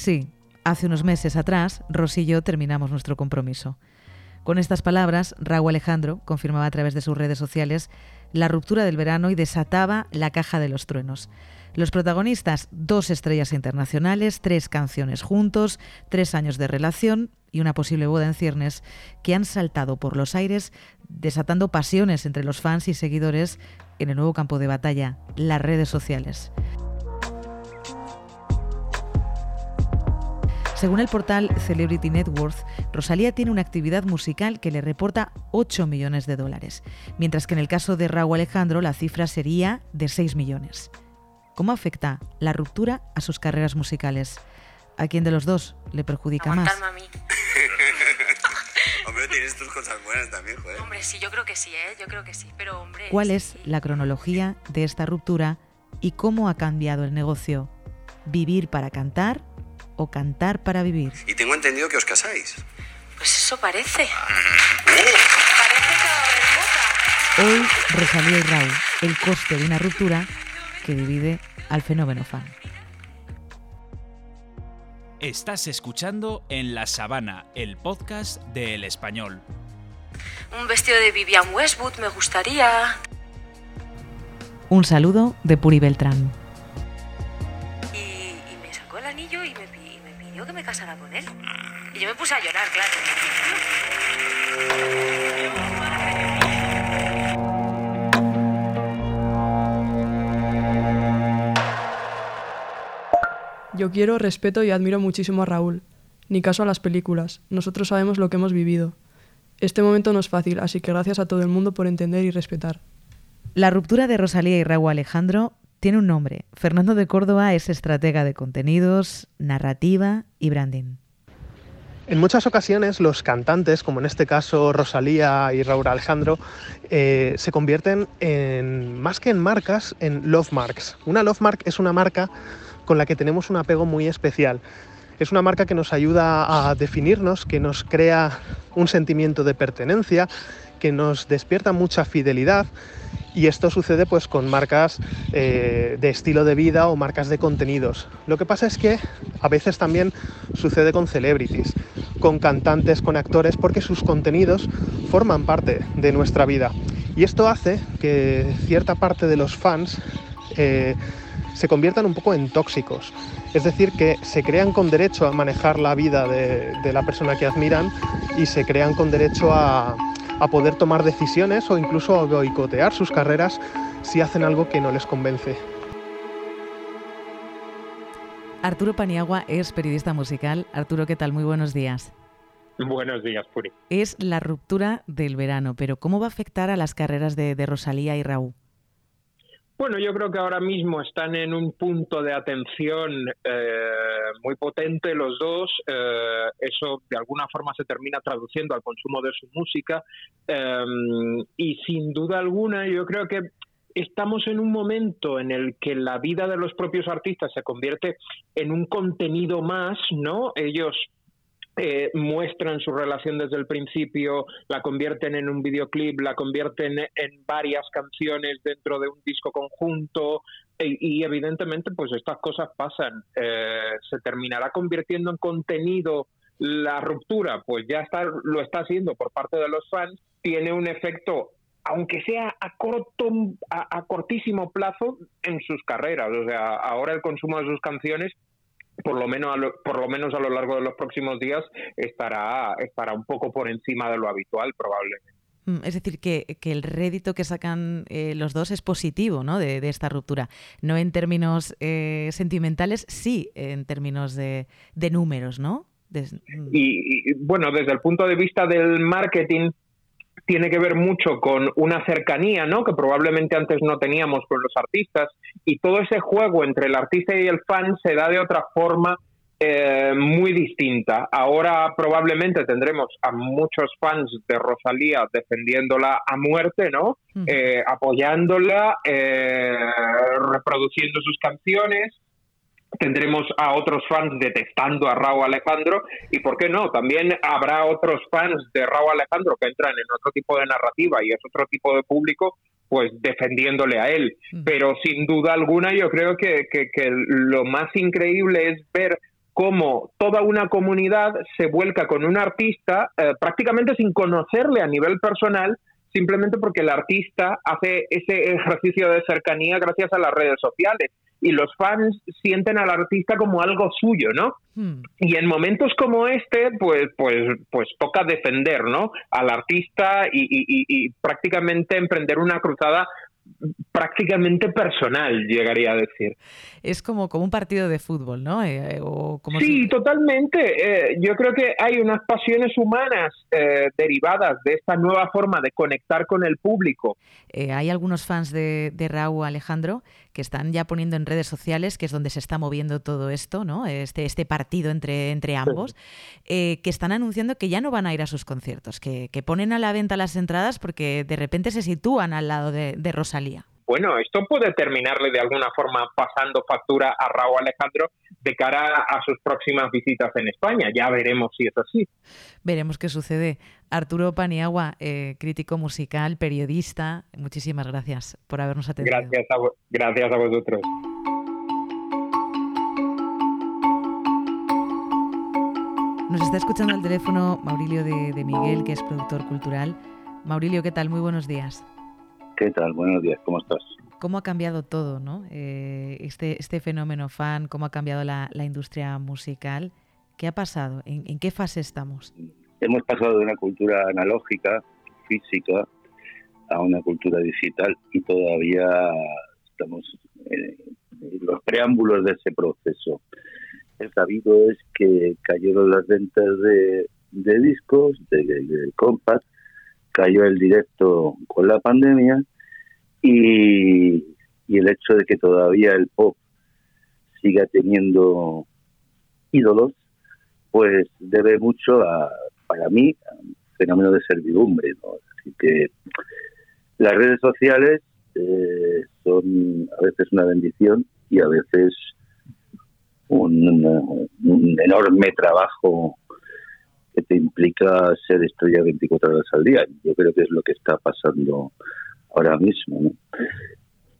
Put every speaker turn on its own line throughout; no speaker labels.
Sí, hace unos meses atrás, Rosy y yo terminamos nuestro compromiso. Con estas palabras, Raúl Alejandro confirmaba a través de sus redes sociales la ruptura del verano y desataba la caja de los truenos. Los protagonistas, dos estrellas internacionales, tres canciones juntos, tres años de relación y una posible boda en ciernes que han saltado por los aires, desatando pasiones entre los fans y seguidores en el nuevo campo de batalla, las redes sociales. Según el portal Celebrity Net Worth, Rosalía tiene una actividad musical que le reporta 8 millones de dólares, mientras que en el caso de Raúl Alejandro la cifra sería de 6 millones. ¿Cómo afecta la ruptura a sus carreras musicales? ¿A quién de los dos le perjudica más?
a mí.
hombre, tienes tus cosas buenas también, joder.
Hombre, sí, yo creo que sí, ¿eh? Yo creo que sí, pero hombre...
¿Cuál es la cronología de esta ruptura y cómo ha cambiado el negocio? ¿Vivir para cantar o cantar para vivir?
Y tengo entendido que os casáis.
Pues eso parece. Parece boca.
Hoy, Rosalía y Raúl, el coste de una ruptura que divide al fenómeno fan.
Estás escuchando En la Sabana, el podcast de El Español.
Un vestido de Vivian Westwood me gustaría.
Un saludo de Puri Beltrán.
Y, y me sacó el anillo y me, pi- que me casara con él. Y yo me puse a llorar, claro.
Yo quiero, respeto y admiro muchísimo a Raúl. Ni caso a las películas. Nosotros sabemos lo que hemos vivido. Este momento no es fácil, así que gracias a todo el mundo por entender y respetar.
La ruptura de Rosalía y Raúl Alejandro tiene un nombre. Fernando de Córdoba es estratega de contenidos, narrativa y branding.
En muchas ocasiones los cantantes, como en este caso Rosalía y Raúl Alejandro, eh, se convierten en, más que en marcas, en love marks. Una love mark es una marca con la que tenemos un apego muy especial. Es una marca que nos ayuda a definirnos, que nos crea un sentimiento de pertenencia, que nos despierta mucha fidelidad y esto sucede pues con marcas eh, de estilo de vida o marcas de contenidos. Lo que pasa es que a veces también sucede con celebrities, con cantantes, con actores, porque sus contenidos forman parte de nuestra vida. Y esto hace que cierta parte de los fans eh, se conviertan un poco en tóxicos. Es decir, que se crean con derecho a manejar la vida de, de la persona que admiran y se crean con derecho a, a poder tomar decisiones o incluso a boicotear sus carreras si hacen algo que no les convence.
Arturo Paniagua es periodista musical. Arturo, ¿qué tal? Muy buenos días.
Buenos días, Puri.
Es la ruptura del verano, pero ¿cómo va a afectar a las carreras de, de Rosalía y Raúl?
Bueno, yo creo que ahora mismo están en un punto de atención eh, muy potente los dos. Eh, eso de alguna forma se termina traduciendo al consumo de su música. Eh, y sin duda alguna, yo creo que estamos en un momento en el que la vida de los propios artistas se convierte en un contenido más, ¿no? Ellos eh, muestran su relación desde el principio, la convierten en un videoclip, la convierten en varias canciones dentro de un disco conjunto y, y evidentemente pues estas cosas pasan. Eh, se terminará convirtiendo en contenido la ruptura, pues ya está, lo está haciendo por parte de los fans, tiene un efecto aunque sea a corto a, a cortísimo plazo en sus carreras, o sea, ahora el consumo de sus canciones por lo menos a lo, por lo menos a lo largo de los próximos días estará estará un poco por encima de lo habitual probablemente.
Mm, Es decir, que, que el rédito que sacan eh, los dos es positivo ¿no? de, de, esta ruptura. No en términos eh, sentimentales, sí en términos de, de números, ¿no?
Y, y, bueno, desde el punto de vista del marketing, tiene que ver mucho con una cercanía, ¿no? Que probablemente antes no teníamos con los artistas y todo ese juego entre el artista y el fan se da de otra forma eh, muy distinta. Ahora probablemente tendremos a muchos fans de Rosalía defendiéndola a muerte, ¿no? Eh, apoyándola, eh, reproduciendo sus canciones tendremos a otros fans detestando a Raúl Alejandro y por qué no, también habrá otros fans de Raúl Alejandro que entran en otro tipo de narrativa y es otro tipo de público pues defendiéndole a él, pero sin duda alguna yo creo que, que, que lo más increíble es ver cómo toda una comunidad se vuelca con un artista eh, prácticamente sin conocerle a nivel personal, simplemente porque el artista hace ese ejercicio de cercanía gracias a las redes sociales y los fans sienten al artista como algo suyo, ¿no? Hmm. Y en momentos como este, pues, pues, pues toca defender, ¿no? Al artista y, y prácticamente emprender una cruzada prácticamente personal, llegaría a decir.
Es como, como un partido de fútbol, ¿no? Eh, eh, o como
sí, totalmente. Eh, yo creo que hay unas pasiones humanas derivadas de esta nueva forma de conectar con el público.
hay algunos fans de, de Raúl Alejandro que están ya poniendo en redes sociales, que es donde se está moviendo todo esto, ¿no? Este, este partido entre, entre ambos, que están anunciando que ya no van a ir a sus conciertos, que, que, ponen a la venta las entradas porque de repente se sitúan al lado de, de Rosalía
bueno, esto puede terminarle de alguna forma pasando factura a Raúl Alejandro de cara a sus próximas visitas en España. Ya veremos si es así.
Veremos qué sucede. Arturo Paniagua, eh, crítico musical, periodista, muchísimas gracias por habernos atendido.
Gracias a, gracias a vosotros.
Nos está escuchando al teléfono Maurilio de, de Miguel, que es productor cultural. Maurilio, ¿qué tal? Muy buenos días.
¿Qué tal? Buenos días, ¿cómo estás?
¿Cómo ha cambiado todo, no? Eh, este, este fenómeno fan, cómo ha cambiado la, industria musical. ¿Qué ha pasado? ¿En, qué fase estamos?
Hemos pasado de una cultura analógica, física, a una cultura digital y todavía estamos en los preámbulos de ese proceso. El sabido es que cayeron las ventas de, discos, de, de compact, cayó el directo con la pandemia y, el hecho de que todavía el pop siga teniendo ídolos, pues debe mucho a, para mí, a un fenómeno de servidumbre. Así que las redes sociales eh, son a veces una bendición y a veces un, un enorme trabajo que te implica ser estrella 24 horas al día. Yo creo que es lo que está pasando ahora mismo.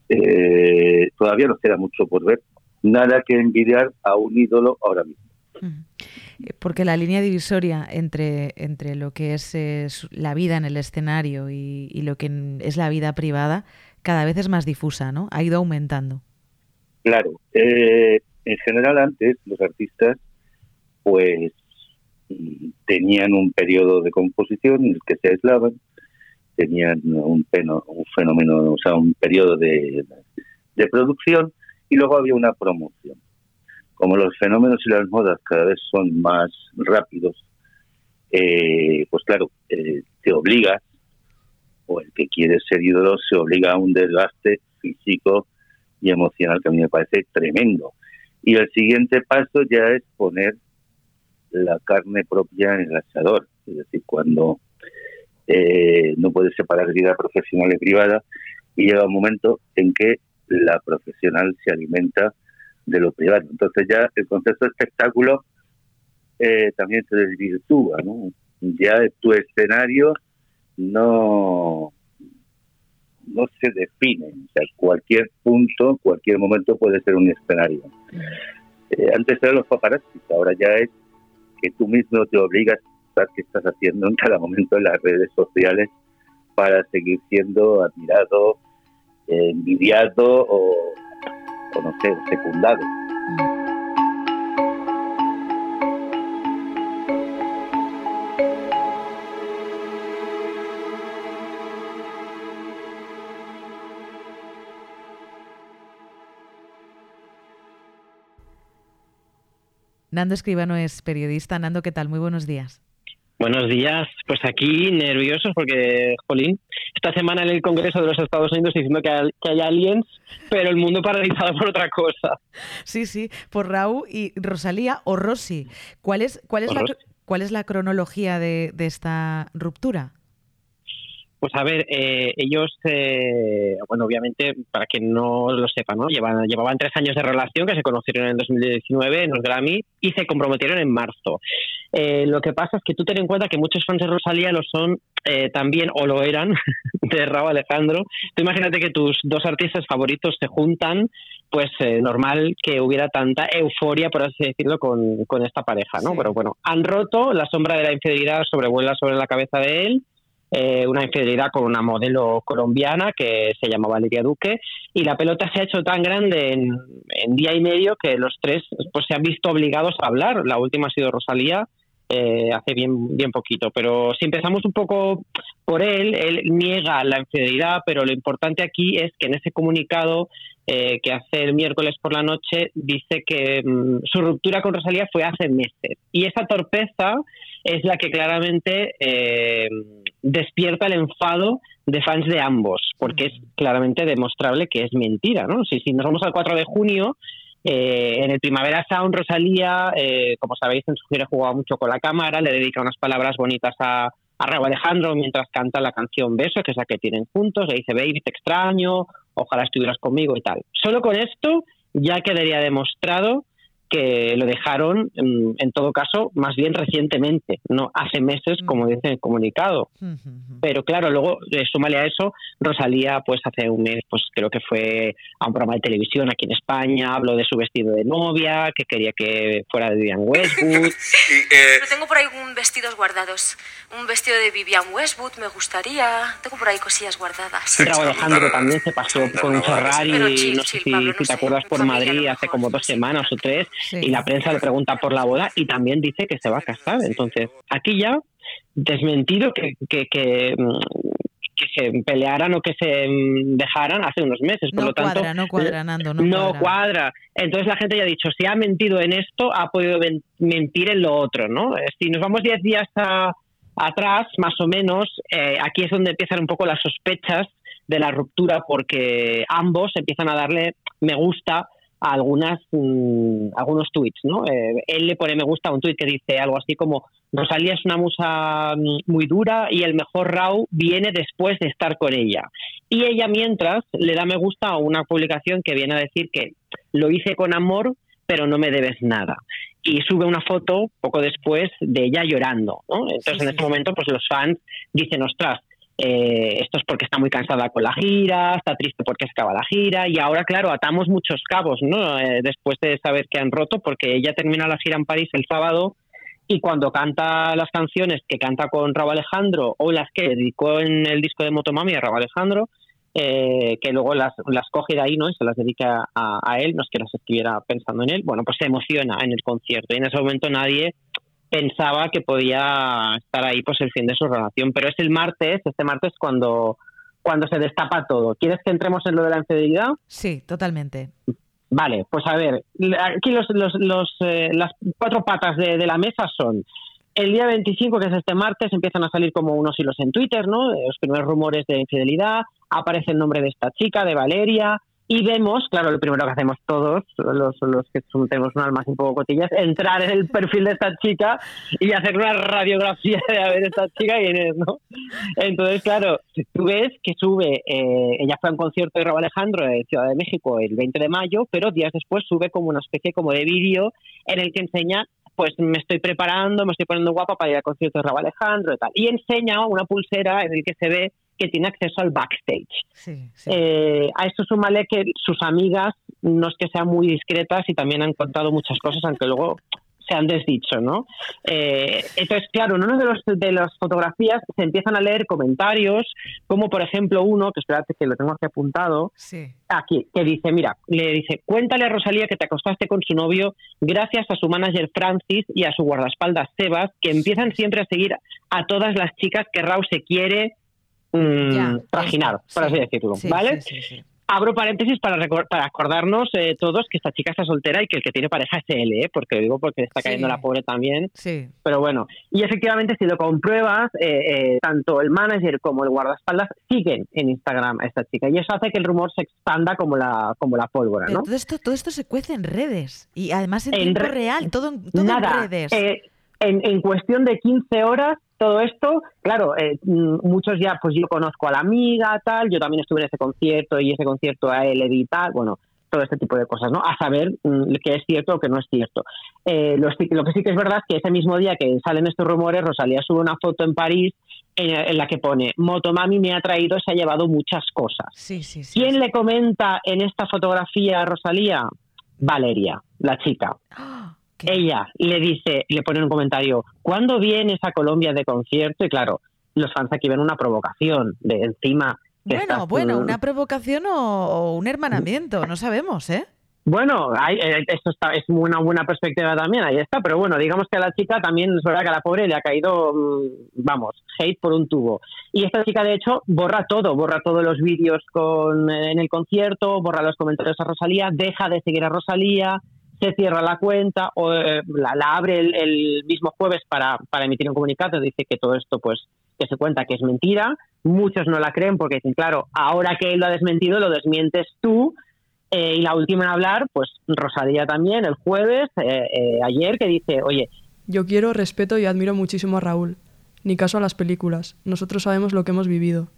Eh, todavía nos queda mucho por ver. Nada que envidiar a un ídolo ahora mismo.
Eh, porque la línea divisoria entre, entre lo que es, la vida en el escenario y, lo que es la vida privada cada vez es más difusa, ¿no? Ha ido aumentando.
Claro. Eh, en general antes los artistas pues tenían un periodo de composición en el que se aislaban, tenían un, un fenómeno, o sea, un periodo de, producción y luego había una promoción. Como los fenómenos y las modas cada vez son más rápidos, eh, pues claro, eh, te obligas, o el que quiere ser ídolo se obliga a un desgaste físico y emocional que a mí me parece tremendo. Y el siguiente paso ya es poner la carne propia en el asador, es decir, cuando eh, no puedes separar vida profesional y privada y llega un momento en que la profesional se alimenta de lo privado. Entonces ya el concepto de espectáculo eh, también se desvirtúa, ¿no? Ya tu escenario no no se define, o sea, cualquier punto, cualquier momento puede ser un escenario. Eh, antes eran los paparazzi, ahora ya es que tú mismo te obligas a qué estás haciendo en cada momento en las redes sociales para seguir siendo admirado, envidiado o, o no sé, secundado.
Nando Escribano es periodista. Nando, ¿qué tal? Muy buenos días.
Buenos días. Pues aquí nerviosos porque, jolín, esta semana en el Congreso de los Estados Unidos diciendo que hay, aliens, pero el mundo paralizado por otra cosa.
Sí, sí, por Raúl y Rosalía o Rosy. ¿Cuál es, cuál es, la, ¿cuál es la cronología de, esta ruptura?
Pues a ver, eh, ellos, eh, bueno, obviamente, para quien no lo sepa, ¿no? Llevan, llevaban tres años de relación que se conocieron en 2019 en los Grammy y se comprometieron en marzo. Eh, lo que pasa es que tú ten en cuenta que muchos fans de Rosalía lo son también, o lo eran, de Raúl Alejandro. Tú imagínate que tus dos artistas favoritos se juntan, pues normal que hubiera tanta euforia, por así decirlo, con, con esta pareja, ¿no? Pero bueno, han roto, la sombra de la infidelidad sobrevuela sobre la cabeza de él eh, una infidelidad con una modelo colombiana que se llamaba Lidia Duque y la pelota se ha hecho tan grande en, día y medio que los tres pues se han visto obligados a hablar. La última ha sido Rosalía eh, hace bien, bien poquito. Pero si empezamos un poco por él, él niega la infidelidad, pero lo importante aquí es que en ese comunicado eh, que hace el miércoles por la noche dice que mm, su ruptura con Rosalía fue hace meses. Y esa torpeza es la que claramente eh, despierta el enfado de fans de ambos, porque es claramente demostrable que es mentira, ¿no? Si, nos vamos al 4 de junio, eh, en el Primavera Sound, Rosalía, eh, como sabéis, en su gira jugaba mucho con la cámara, le dedica unas palabras bonitas a, a Raúl Alejandro mientras canta la canción Beso, que es la que tienen juntos, le dice, baby, te extraño, ojalá estuvieras conmigo y tal. Solo con esto ya quedaría demostrado que lo dejaron, mm, en, todo caso, más bien recientemente, no hace meses, como dice el comunicado. Pero claro, luego, eh, súmale a eso, Rosalía, pues hace un mes, pues creo que fue a un programa de televisión aquí en España, habló de su vestido de novia, que quería que fuera de Vivian Westwood.
eh... tengo por ahí un vestidos guardados. Un vestido de Vivian Westwood me gustaría. Tengo por ahí cosillas guardadas.
Raúl Alejandro también se pasó con un Ferrari, no sé si, te acuerdas, por Madrid hace como dos semanas o tres y la prensa le pregunta por la boda y también dice que se va a casar. Entonces, aquí ya desmentido que, que, que, mm, se pelearan o que se mm, dejaran hace unos meses. Por
no
lo tanto,
cuadra, no cuadra, Nando,
no, cuadra. Entonces la gente ya ha dicho, si ha mentido en esto, ha podido mentir en lo otro, ¿no? Eh, si nos vamos 10 días atrás, más o menos, eh, aquí es donde empiezan un poco las sospechas de la ruptura porque ambos empiezan a darle me gusta algunas mm, algunos tweets, ¿no? Eh, él le pone me gusta a un tweet que dice algo así como Rosalía es una musa mm, muy dura y el mejor Raw viene después de estar con ella. Y ella mientras le da me gusta a una publicación que viene a decir que lo hice con amor, pero no me debes nada. Y sube una foto poco después de ella llorando, ¿no? Entonces en ese momento pues los fans dicen, ostras, eh, esto es porque está muy cansada con la gira, está triste porque se acaba la gira y ahora, claro, atamos muchos cabos, ¿no? Eh, después de saber que han roto, porque ella termina la gira en París el sábado y cuando canta las canciones que canta con Raúl Alejandro o las que dedicó en el disco de Motomami a Raúl Alejandro, eh, que luego las, las coge de ahí ¿no? y se las dedica a, a, él, no es que las estuviera pensando en él, bueno, pues se emociona en el concierto y en ese momento nadie pensaba que podía estar ahí pues el fin de su relación. Pero es el martes, este martes cuando, cuando se destapa todo. ¿Quieres que entremos en lo de la infidelidad?
Sí, totalmente.
Vale, pues a ver, aquí los, los, los eh, las cuatro patas de, de, la mesa son el día 25, que es este martes, empiezan a salir como unos hilos en Twitter, ¿no? Los primeros rumores de infidelidad, aparece el nombre de esta chica, de Valeria, y vemos, claro, lo primero que hacemos todos, los, los que tenemos un alma un poco cotillas, entrar en el perfil de esta chica y hacer una radiografía de a ver esta chica quién es, ¿no? Entonces, claro, tú ves que sube, eh, ella fue a un concierto de Raúl Alejandro en Ciudad de México el 20 de mayo, pero días después sube como una especie como de vídeo en el que enseña pues me estoy preparando, me estoy poniendo guapa para ir al concierto de Raúl Alejandro y tal. Y enseña una pulsera en el que se ve que tiene acceso al backstage. Eh, a esto súmale que sus amigas no es que sean muy discretas y también han contado muchas cosas, aunque luego se han desdicho, ¿no? Eh, entonces, claro, en una de, los, de las fotografías se empiezan a leer comentarios, como por ejemplo uno, que espérate que lo tengo aquí apuntado, aquí, que dice, mira, le dice, cuéntale a Rosalía que te acostaste con su novio gracias a su manager Francis y a su guardaespaldas Sebas, que empiezan siempre a seguir a todas las chicas que Raúl se quiere mmm, por así decirlo, ¿vale? Abro paréntesis para, para acordarnos eh, todos que esta chica está soltera y que el que tiene pareja es él, ¿eh? porque digo porque está cayendo la pobre también.
Sí.
Pero bueno, y efectivamente si lo compruebas, eh, eh, tanto el manager como el guardaespaldas siguen en Instagram a esta chica y eso hace que el rumor se expanda como la, como la pólvora. ¿no?
todo, esto, todo esto se cuece en redes y además en, tiempo real, todo, todo
nada,
en redes.
En, en, cuestión de 15 horas todo esto, claro, eh, mm, muchos ya, pues yo conozco a la amiga, tal, yo también estuve en ese concierto y ese concierto a él edita, bueno, todo este tipo de cosas, ¿no? A saber mm, qué es cierto o qué no es cierto. Eh, lo, lo, que sí que es verdad es que ese mismo día que salen estos rumores, Rosalía sube una foto en París en, la que pone Motomami me ha traído, se ha llevado muchas cosas.
Sí, sí, sí,
¿Quién le comenta en esta fotografía a Rosalía? Valeria, la chica. ¡Ah! Ella le dice, le pone un comentario, ¿cuándo vienes a Colombia de concierto? Y claro, los fans aquí ven una provocación de encima.
Bueno, bueno, una provocación o, un hermanamiento, no sabemos, ¿eh?
Bueno, hay, eh, esto está, es una buena perspectiva también, ahí está, pero bueno, digamos que a la chica también es verdad que a la pobre le ha caído, mm, vamos, hate por un tubo. Y esta chica, de hecho, borra todo, borra todos los vídeos con, en el concierto, borra los comentarios a Rosalía, deja de seguir a Rosalía, se cierra la cuenta o eh, la, abre el, mismo jueves para, para emitir un comunicado, dice que todo esto pues que se cuenta que es mentira, muchos no la creen porque dicen, claro, ahora que él lo ha desmentido, lo desmientes tú, eh, y la última en hablar, pues Rosadía también, el jueves, eh, ayer, que dice, oye...
Yo quiero, respeto y admiro muchísimo a Raúl. Ni caso a las películas. Nosotros sabemos lo que hemos vivido.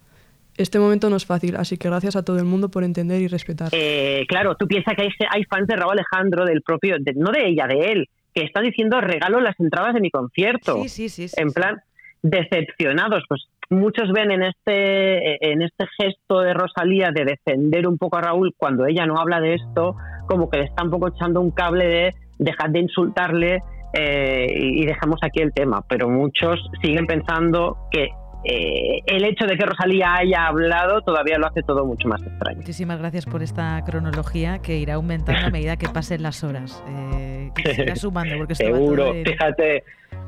Este momento no es fácil, así que gracias a todo el mundo por entender y respetar.
Eh, claro, tú piensas que hay, hay, fans de Raúl Alejandro, del propio, no de ella, de él, que están diciendo regalo las entradas de mi concierto.
Sí, sí, sí.
en plan, decepcionados. Pues muchos ven en este, en este gesto de Rosalía de defender un poco a Raúl cuando ella no habla de esto, como que le está un poco echando un cable de dejar de insultarle eh, y dejamos aquí el tema. Pero muchos siguen pensando que eh, el hecho de que Rosalía haya hablado todavía lo hace todo mucho más extraño.
Muchísimas gracias por esta cronología que irá aumentando a medida que pasen las horas. Eh, que se irá sumando porque
Seguro, fíjate,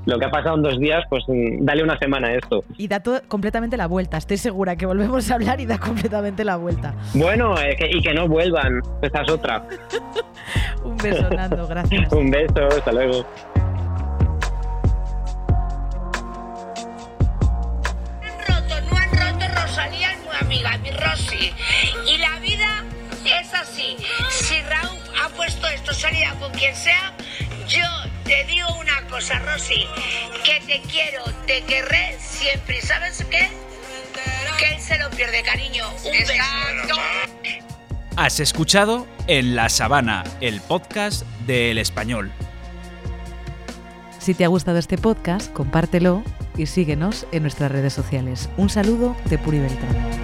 lo que ha pasado en dos días, pues mm, dale una semana a esto.
Y da completamente la vuelta, estoy segura que volvemos a hablar y da completamente la vuelta.
Bueno, eh, y que no vuelvan, esa es otra.
Un beso, Nando, gracias.
Un beso, hasta luego.
Ha puesto esto salida con quien sea, yo te digo una cosa, Rosy, que te quiero, te querré siempre. ¿Y sabes qué? Que él se lo pierde, cariño. Un beso.
Has escuchado En la Sabana, el podcast de El Español.
Si te ha gustado este podcast, compártelo y síguenos en nuestras redes sociales. Un saludo de Puri Beltrán.